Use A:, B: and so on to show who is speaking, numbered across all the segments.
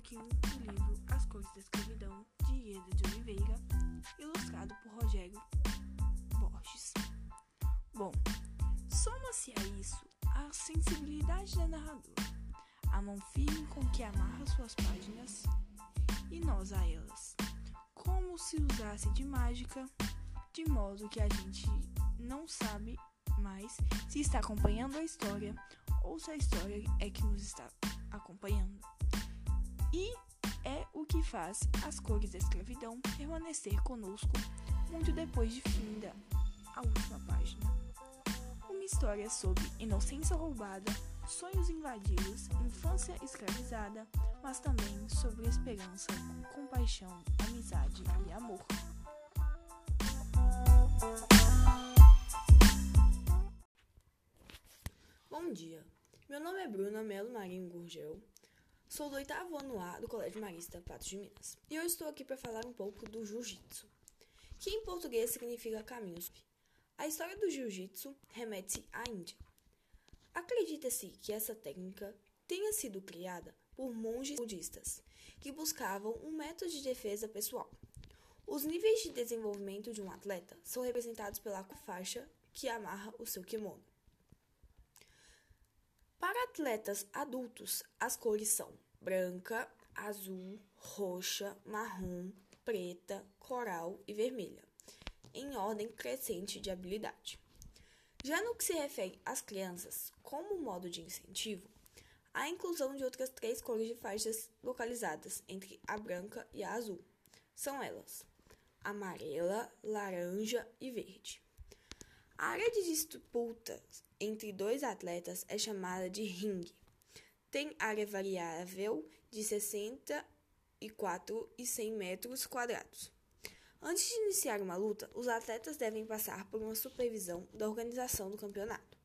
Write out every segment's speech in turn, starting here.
A: pouquinho do livro As Cores da Escravidão, de Ieda de Oliveira, ilustrado por Rogério Borges. Bom, soma-se a isso a sensibilidade da narradora, a mão firme com que amarra suas páginas e nós a elas, como se usasse de mágica, de modo que a gente não sabe mais se está acompanhando a história ou se a história é que nos está acompanhando. E é o que faz as cores da escravidão permanecer conosco muito depois de finda a última página. Uma história sobre inocência roubada, sonhos invadidos, infância escravizada, mas também sobre esperança, compaixão, amizade e amor.
B: Bom dia, meu nome é Bruna Melo Marinho Gurgel, sou do oitavo ano A do Colégio Marista Patos de Minas e eu estou aqui para falar um pouco do Jiu-Jitsu, que em português significa caminhos. A história do Jiu-Jitsu remete à Índia. Acredita-se que essa técnica tenha sido criada por monges budistas que buscavam um método de defesa pessoal. Os níveis de desenvolvimento de um atleta são representados pela faixa que amarra o seu kimono. Para atletas adultos, as cores são branca, azul, roxa, marrom, preta, coral e vermelha, em ordem crescente de habilidade. Já no que se refere às crianças, como modo de incentivo, a inclusão de outras três cores de faixas localizadas entre a branca e a azul. São elas: amarela, laranja e verde. A área de disputa entre dois atletas é chamada de ringue. Tem área variável de 64 e 100 metros quadrados. Antes de iniciar uma luta, os atletas devem passar por uma supervisão da organização do campeonato.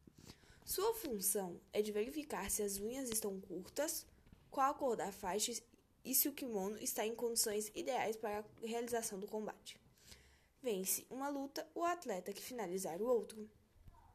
B: Sua função é de verificar se as unhas estão curtas, qual a cor da faixa e se o kimono está em condições ideais para a realização do combate. Vence uma luta o atleta que finalizar o outro.